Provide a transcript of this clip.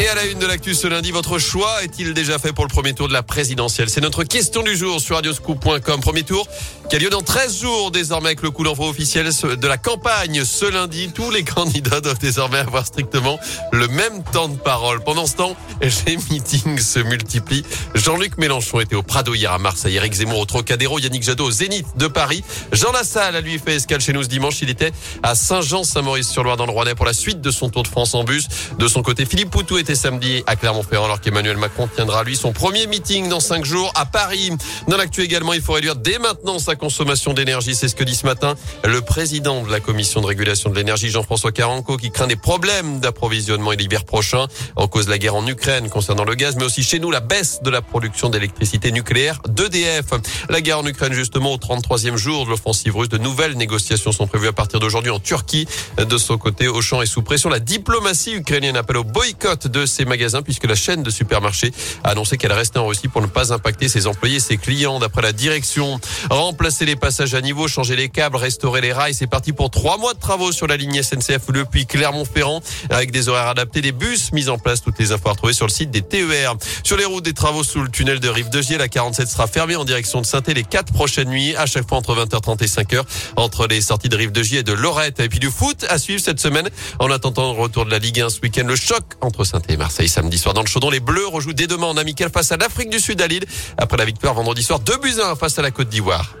Et à la une de l'actu ce lundi, votre choix est-il déjà fait pour le premier tour de la présidentielle? C'est notre question du jour sur radioscoop.com. Premier tour qui a lieu dans 13 jours désormais avec le coup d'envoi officiel de la campagne. Ce lundi, tous les candidats doivent désormais avoir strictement le même temps de parole. Pendant ce temps, les meetings se multiplient. Jean-Luc Mélenchon était au Prado hier à Marseille, Eric Zemmour au Trocadéro, Yannick Jadot au Zénith de Paris. Jean Lassalle a lui fait escale chez nous ce dimanche. Il était à Saint-Jean-Saint-Maurice-sur-Loire dans le Rouennais pour la suite de son Tour de France en bus. De son côté, Philippe Poutou était samedi à Clermont-Ferrand alors qu'Emmanuel Macron tiendra lui son premier meeting dans cinq jours à Paris. Dans l'actu également, il faut réduire dès maintenant sa consommation d'énergie. C'est ce que dit ce matin le président de la commission de régulation de l'énergie, Jean-François Caranco, qui craint des problèmes d'approvisionnement l'hiver prochain en cause de la guerre en Ukraine concernant le gaz, mais aussi chez nous la baisse de la production d'électricité nucléaire d'EDF. La guerre en Ukraine justement au 33e jour de l'offensive russe. De nouvelles négociations sont prévues à partir d'aujourd'hui en Turquie. De son côté, Auchan est sous pression. La diplomatie ukrainienne appelle au boycott de ces magasins puisque la chaîne de supermarchés a annoncé qu'elle restait en Russie pour ne pas impacter ses employés et ses clients. D'après la direction, remplacer les passages à niveau, changer les câbles, restaurer les rails, c'est parti pour trois mois de travaux sur la ligne SNCF depuis Clermont-Ferrand avec des horaires adaptés, des bus mis en place. Toutes les infos à retrouver sur le site des TER. Sur les routes, des travaux sous le tunnel de Rive de Gier. La 47 sera fermée en direction de saint les quatre prochaines nuits, à chaque fois entre 20h30 et 5h, entre les sorties de Rive de Gier et de Lorette. Et puis du foot à suivre cette semaine en attendant le retour de la Ligue 1 ce week-end. Le choc entre saint et Marseille samedi soir dans le chaudron. Les Bleus rejouent dès demain en amical face à l'Afrique du Sud à Lille après la victoire vendredi soir 2 buts 1 face à la Côte d'Ivoire.